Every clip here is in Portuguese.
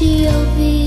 she'll be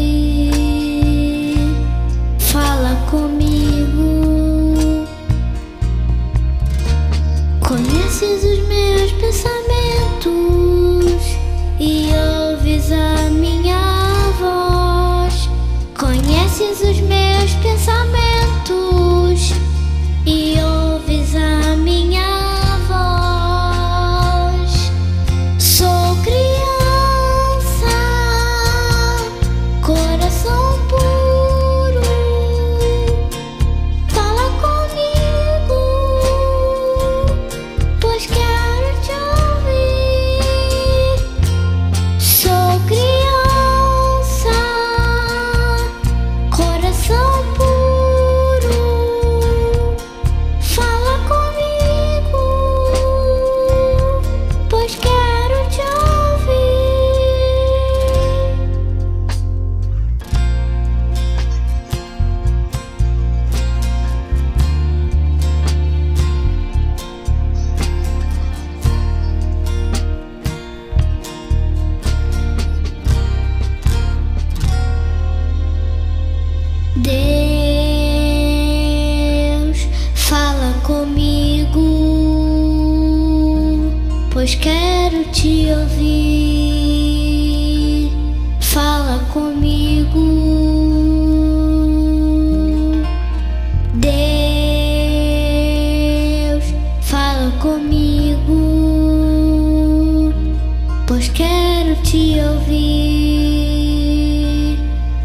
te ouvir.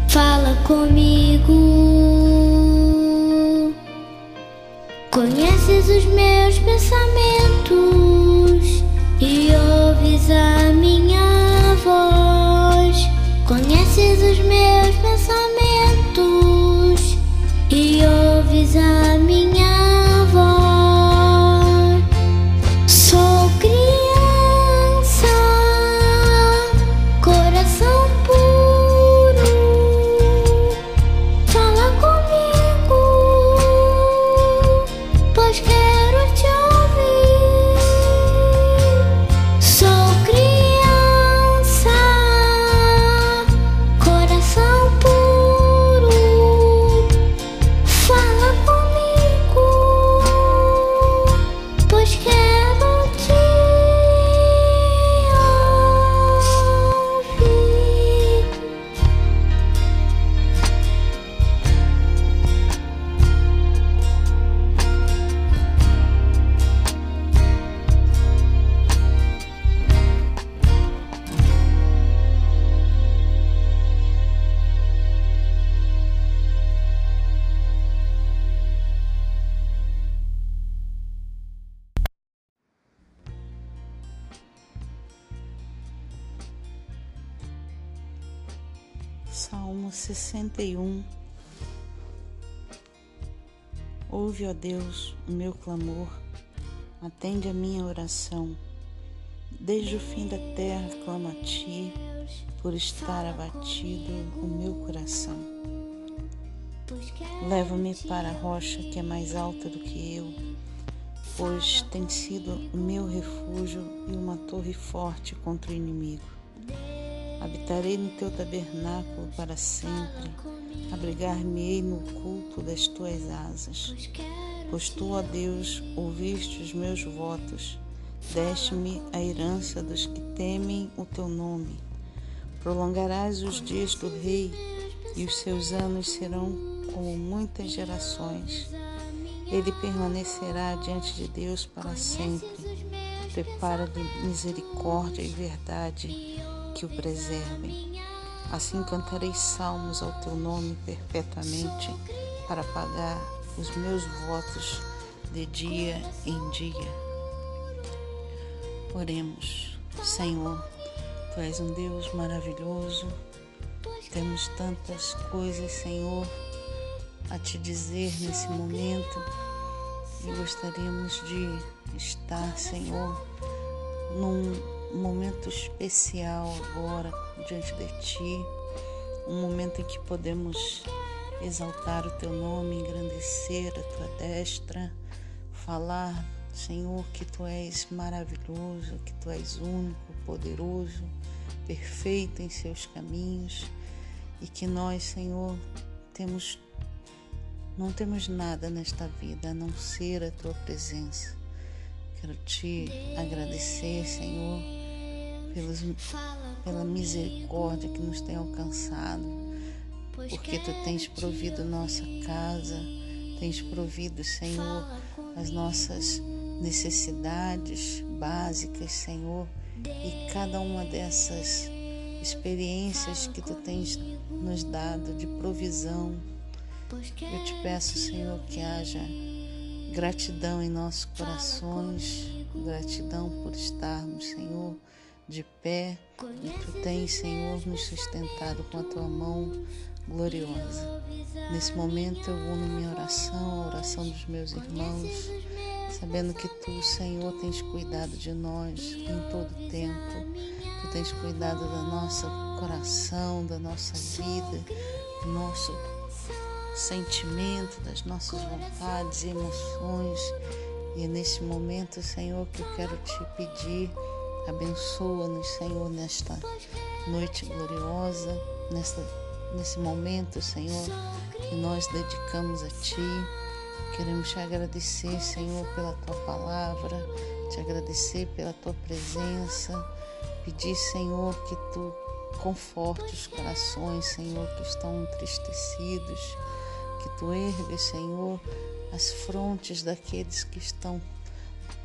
Fala comigo. Conheces os meus pensamentos e ouves a 61 Ouve, ó Deus, o meu clamor, atende a minha oração. Desde o fim da terra clamo a Ti, por estar abatido o meu coração. Leva-me para a rocha que é mais alta do que eu, pois tem sido o meu refúgio e uma torre forte contra o inimigo. Habitarei no teu tabernáculo para sempre, abrigar-me-ei no culto das tuas asas. Pois tu, ó Deus, ouviste os meus votos, deste-me a herança dos que temem o teu nome. Prolongarás os dias do rei, e os seus anos serão como muitas gerações. Ele permanecerá diante de Deus para sempre. Prepara-lhe misericórdia e verdade que o preservem. Assim cantarei salmos ao teu nome perpetuamente, para pagar os meus votos de dia em dia. Oremos, Senhor, tu és um Deus maravilhoso. Temos tantas coisas, Senhor, a te dizer nesse momento e gostaríamos de estar, Senhor, num momento especial agora diante de Ti, um momento em que podemos exaltar o Teu nome, engrandecer a Tua destra, falar, Senhor, que Tu és maravilhoso, que Tu és único, poderoso, perfeito em Seus caminhos e que nós, Senhor, temos não temos nada nesta vida a não ser a Tua presença. Quero te agradecer, Senhor, pelos, pela misericórdia que nos tem alcançado, porque tu tens provido nossa casa, tens provido, Senhor, as nossas necessidades básicas, Senhor, e cada uma dessas experiências que tu tens nos dado de provisão. Eu te peço, Senhor, que haja gratidão em nossos corações, gratidão por estarmos, Senhor, de pé e tu tens, Senhor, nos sustentado com a tua mão gloriosa. Nesse momento eu vou na minha oração, a oração dos meus irmãos, sabendo que tu, Senhor, tens cuidado de nós em todo tempo. Tu tens cuidado da nossa coração, da nossa vida, do nosso sentimento, das nossas vontades e emoções. E é nesse momento, Senhor, que eu quero te pedir, abençoa-nos, Senhor, nesta noite gloriosa, nesta nesse momento, Senhor, que nós dedicamos a Ti. Queremos te agradecer, Senhor, pela Tua palavra, te agradecer pela Tua presença, pedir, Senhor, que Tu conforte os corações, Senhor, que estão entristecidos, que Tu ergues, Senhor, as frontes daqueles que estão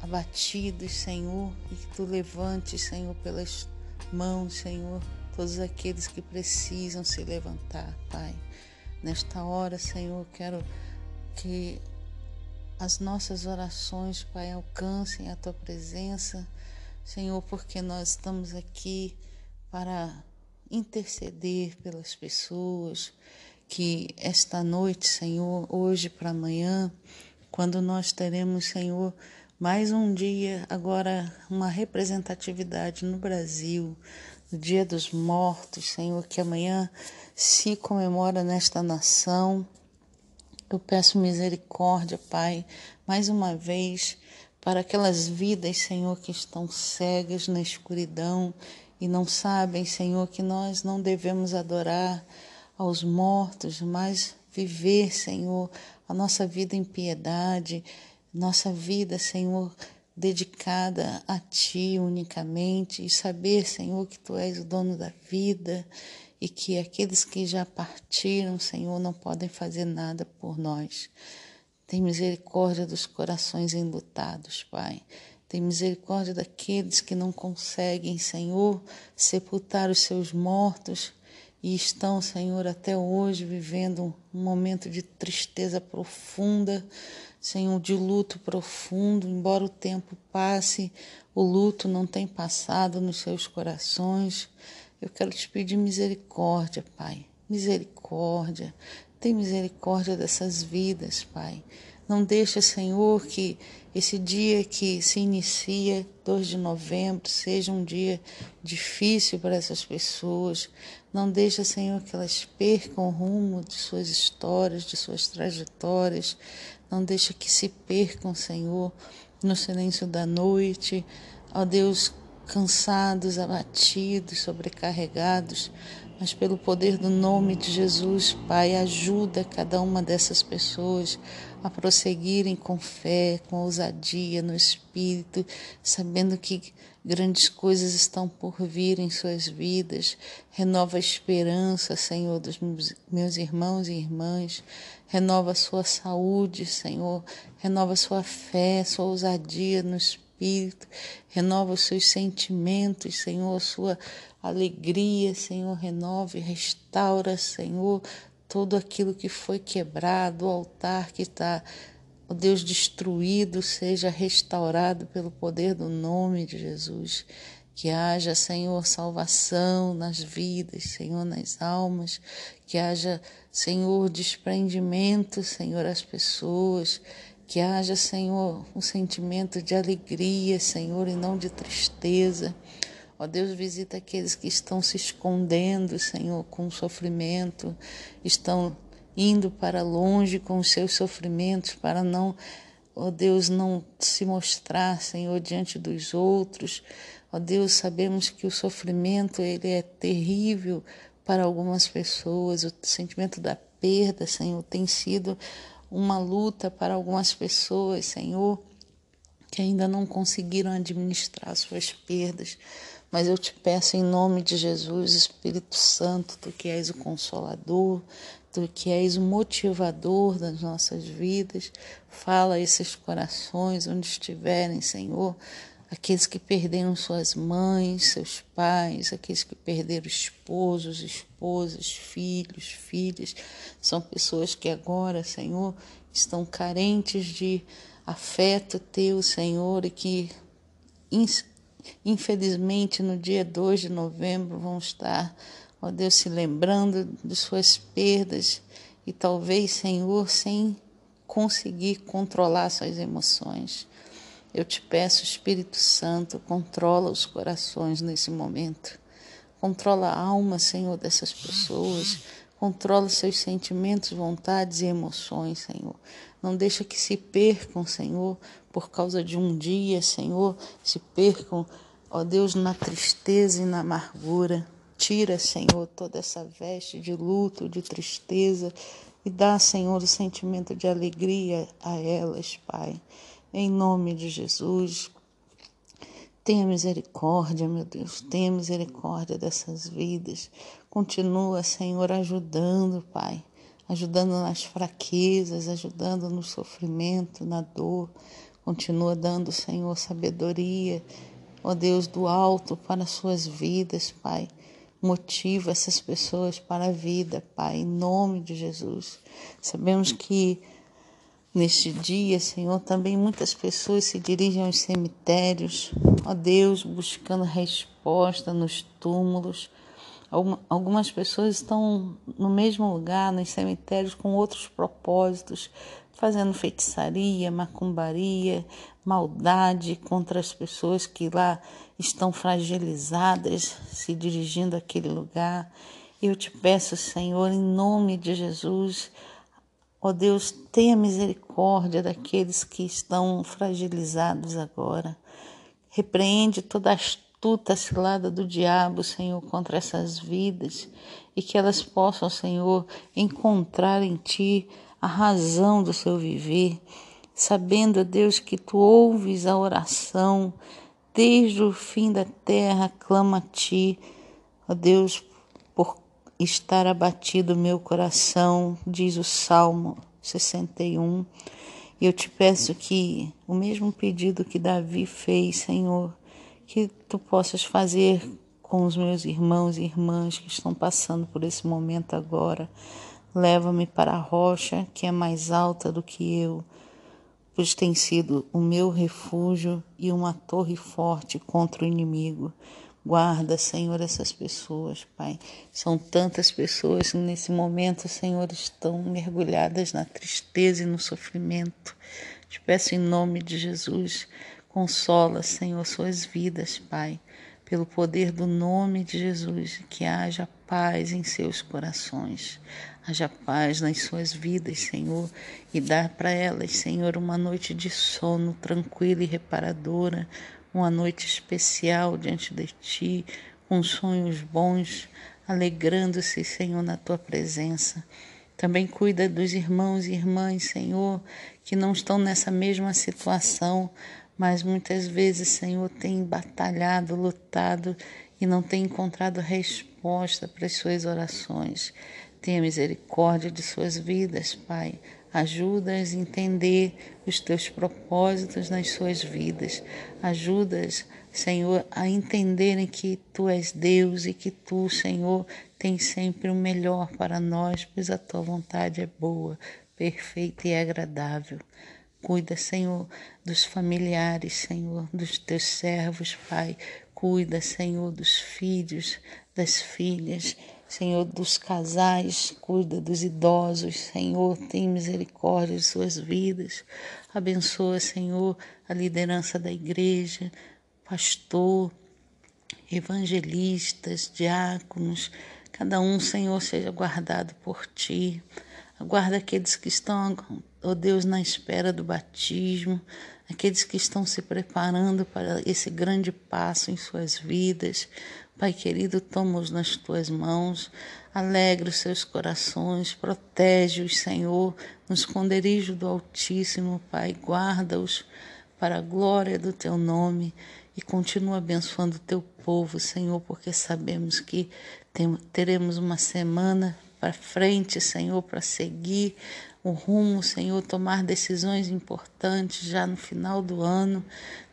abatidos, Senhor, e que Tu levantes, Senhor, pelas mãos, Senhor, todos aqueles que precisam se levantar, Pai. Nesta hora, Senhor, quero que as nossas orações, Pai, alcancem a tua presença, Senhor, porque nós estamos aqui para interceder pelas pessoas que esta noite, Senhor, hoje para amanhã, quando nós teremos, Senhor, mais um dia, agora uma representatividade no Brasil, no Dia dos Mortos, Senhor, que amanhã se comemora nesta nação. Eu peço misericórdia, Pai, mais uma vez, para aquelas vidas, Senhor, que estão cegas na escuridão e não sabem, Senhor, que nós não devemos adorar aos mortos, mas viver, Senhor, a nossa vida em piedade, nossa vida, Senhor, dedicada a Ti unicamente e saber, Senhor, que Tu és o dono da vida e que aqueles que já partiram, Senhor, não podem fazer nada por nós. Tem misericórdia dos corações enlutados, Pai. Tem misericórdia daqueles que não conseguem, Senhor, sepultar os seus mortos e estão, Senhor, até hoje vivendo um momento de tristeza profunda, Senhor, de luto profundo, embora o tempo passe, o luto não tem passado nos seus corações. Eu quero te pedir misericórdia, Pai. Misericórdia. Tem misericórdia dessas vidas, Pai. Não deixa, Senhor, que esse dia que se inicia, 2 de novembro, seja um dia difícil para essas pessoas. Não deixa, Senhor, que elas percam o rumo de suas histórias, de suas trajetórias. Não deixa que se percam, Senhor, no silêncio da noite. Ó Deus, cansados, abatidos, sobrecarregados, mas pelo poder do nome de Jesus, Pai, ajuda cada uma dessas pessoas a prosseguirem com fé, com ousadia no Espírito, sabendo que grandes coisas estão por vir em suas vidas. Renova a esperança, Senhor, dos meus irmãos e irmãs. Renova a sua saúde, Senhor. Renova a sua fé, sua ousadia no Espírito. Renova os seus sentimentos, Senhor, sua alegria, Senhor. Renova e restaura, Senhor, tudo aquilo que foi quebrado, o altar que está, o Deus destruído, seja restaurado pelo poder do nome de Jesus. Que haja, Senhor, salvação nas vidas, Senhor, nas almas. Que haja, Senhor, desprendimento, Senhor, às pessoas. Que haja, Senhor, um sentimento de alegria, Senhor, e não de tristeza. Ó Deus, visita aqueles que estão se escondendo, Senhor, com sofrimento, estão indo para longe com os seus sofrimentos para não, ó Deus, não se mostrar, Senhor, diante dos outros. Ó Deus, sabemos que o sofrimento ele é terrível para algumas pessoas, o sentimento da perda, Senhor, tem sido uma luta para algumas pessoas, Senhor, que ainda não conseguiram administrar suas perdas Mas eu te peço em nome de Jesus, Espírito Santo, tu que és o consolador, tu que és o motivador das nossas vidas, fala a esses corações onde estiverem, Senhor, aqueles que perderam suas mães, seus pais, aqueles que perderam esposos, esposas, filhos, filhas, são pessoas que agora, Senhor, estão carentes de afeto teu, Senhor, e que infelizmente no dia 2 de novembro vão estar, ó Deus, se lembrando de suas perdas e talvez, Senhor, sem conseguir controlar suas emoções. Eu te peço, Espírito Santo, controla os corações nesse momento. Controla a alma, Senhor, dessas pessoas. Controla seus sentimentos, vontades e emoções, Senhor. Não deixa que se percam, Senhor, por causa de um dia, Senhor, se percam, ó Deus, na tristeza e na amargura. Tira, Senhor, toda essa veste de luto, de tristeza e dá, Senhor, o sentimento de alegria a elas, Pai. Em nome de Jesus, tenha misericórdia, meu Deus, tenha misericórdia dessas vidas. Continua, Senhor, ajudando, Pai ajudando nas fraquezas, ajudando no sofrimento, na dor. Continua dando, Senhor, sabedoria, ó Deus do alto, para as suas vidas, Pai. Motiva essas pessoas para a vida, Pai, em nome de Jesus. Sabemos que neste dia, Senhor, também muitas pessoas se dirigem aos cemitérios, ó Deus, buscando resposta nos túmulos Algumas pessoas estão no mesmo lugar, nos cemitérios, com outros propósitos, fazendo feitiçaria, macumbaria, maldade contra as pessoas que lá estão fragilizadas, se dirigindo àquele lugar. Eu te peço, Senhor, em nome de Jesus, ó Deus, tenha misericórdia daqueles que estão fragilizados agora. Repreende toda as astuta cilada do diabo, Senhor, contra essas vidas e que elas possam, Senhor, encontrar em Ti a razão do seu viver, sabendo, Deus, que Tu ouves a oração desde o fim da terra, clama a Ti, ó Deus, por estar abatido meu coração, diz o Salmo 61. E eu te peço que o mesmo pedido que Davi fez, Senhor, que tu possas fazer com os meus irmãos e irmãs que estão passando por esse momento agora. Leva-me para a rocha que é mais alta do que eu, pois tem sido o meu refúgio e uma torre forte contra o inimigo. Guarda, Senhor, essas pessoas, Pai. São tantas pessoas que nesse momento, Senhor, estão mergulhadas na tristeza e no sofrimento. Te peço em nome de Jesus Consola, Senhor, suas vidas, Pai, pelo poder do nome de Jesus, que haja paz em seus corações, haja paz nas suas vidas, Senhor, e dá para elas, Senhor, uma noite de sono tranquila e reparadora, uma noite especial diante de Ti, com sonhos bons, alegrando-se, Senhor, na Tua presença. Também cuida dos irmãos e irmãs, Senhor, que não estão nessa mesma situação, mas muitas vezes, Senhor, tem batalhado, lutado e não tem encontrado resposta para as suas orações. Tenha misericórdia de suas vidas, Pai. Ajuda-as a entender os teus propósitos nas suas vidas. Ajuda-as, Senhor, a entenderem que tu és Deus e que tu, Senhor, tens sempre o melhor para nós, pois a tua vontade é boa, perfeita e agradável. Cuida, Senhor, dos familiares, Senhor, dos teus servos, Pai. Cuida, Senhor, dos filhos, das filhas, Senhor, dos casais. Cuida dos idosos, Senhor. Tem misericórdia de suas vidas. Abençoa, Senhor, a liderança da igreja, pastor, evangelistas, diáconos. Cada um, Senhor, seja guardado por ti. Aguarda aqueles que estão ó oh Deus, na espera do batismo, aqueles que estão se preparando para esse grande passo em suas vidas. Pai querido, toma-os nas tuas mãos, alegra os seus corações, protege-os, Senhor, no esconderijo do Altíssimo, Pai, guarda-os para a glória do teu nome e continua abençoando o teu povo, Senhor, porque sabemos que teremos uma semana para frente, Senhor, para seguir o rumo, Senhor, tomar decisões importantes já no final do ano,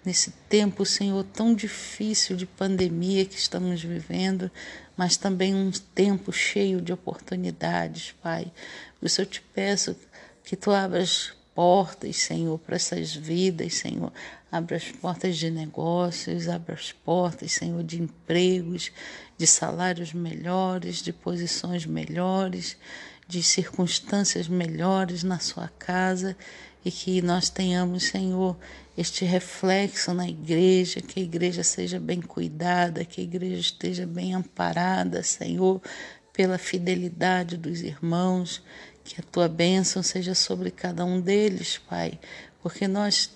nesse tempo, Senhor, tão difícil de pandemia que estamos vivendo, mas também um tempo cheio de oportunidades, Pai. Por isso eu te peço que tu abras portas, Senhor, para essas vidas, Senhor. Abra as portas de negócios, abra as portas, Senhor, de empregos, de salários melhores, de posições melhores, de circunstâncias melhores na sua casa e que nós tenhamos, Senhor, este reflexo na igreja, que a igreja seja bem cuidada, que a igreja esteja bem amparada, Senhor, pela fidelidade dos irmãos, que a tua bênção seja sobre cada um deles, Pai, porque nós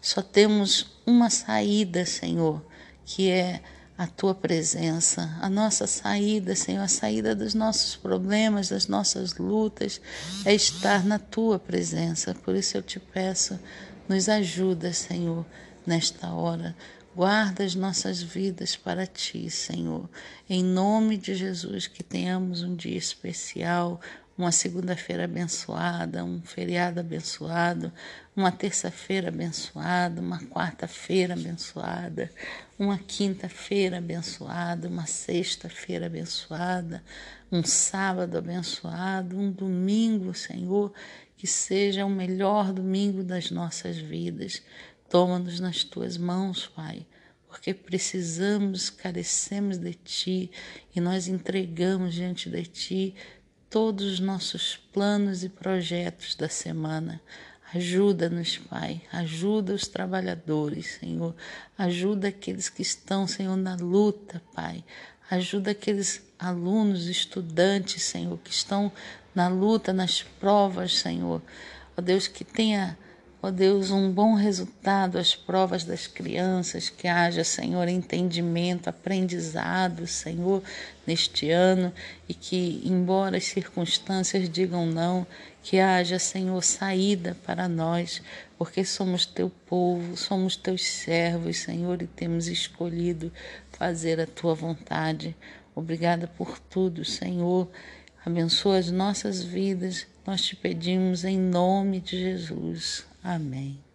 só temos uma saída, Senhor, que é a tua presença, a nossa saída, Senhor, a saída dos nossos problemas, das nossas lutas, é estar na tua presença. Por isso eu te peço, nos ajuda, Senhor, nesta hora. Guarda as nossas vidas para ti, Senhor. Em nome de Jesus, que tenhamos um dia especial, uma segunda-feira abençoada, um feriado abençoado, uma terça-feira abençoada, uma quarta-feira abençoada, uma quinta-feira abençoada, uma sexta-feira abençoada, um sábado abençoado, um domingo, Senhor, que seja o melhor domingo das nossas vidas. Toma-nos nas tuas mãos, Pai porque precisamos, carecemos de Ti e nós entregamos diante de Ti todos os nossos planos e projetos da semana. Ajuda-nos, Pai. Ajuda os trabalhadores, Senhor. Ajuda aqueles que estão, Senhor, na luta, Pai. Ajuda aqueles alunos, estudantes, Senhor, que estão na luta, nas provas, Senhor. Ó Deus, que tenha Ó oh Deus, um bom resultado às provas das crianças, que haja, Senhor, entendimento, aprendizado, Senhor, neste ano e que, embora as circunstâncias digam não, que haja, Senhor, saída para nós, porque somos teu povo, somos teus servos, Senhor, e temos escolhido fazer a tua vontade. Obrigada por tudo, Senhor. Abençoa as nossas vidas. Nós te pedimos em nome de Jesus. Amém.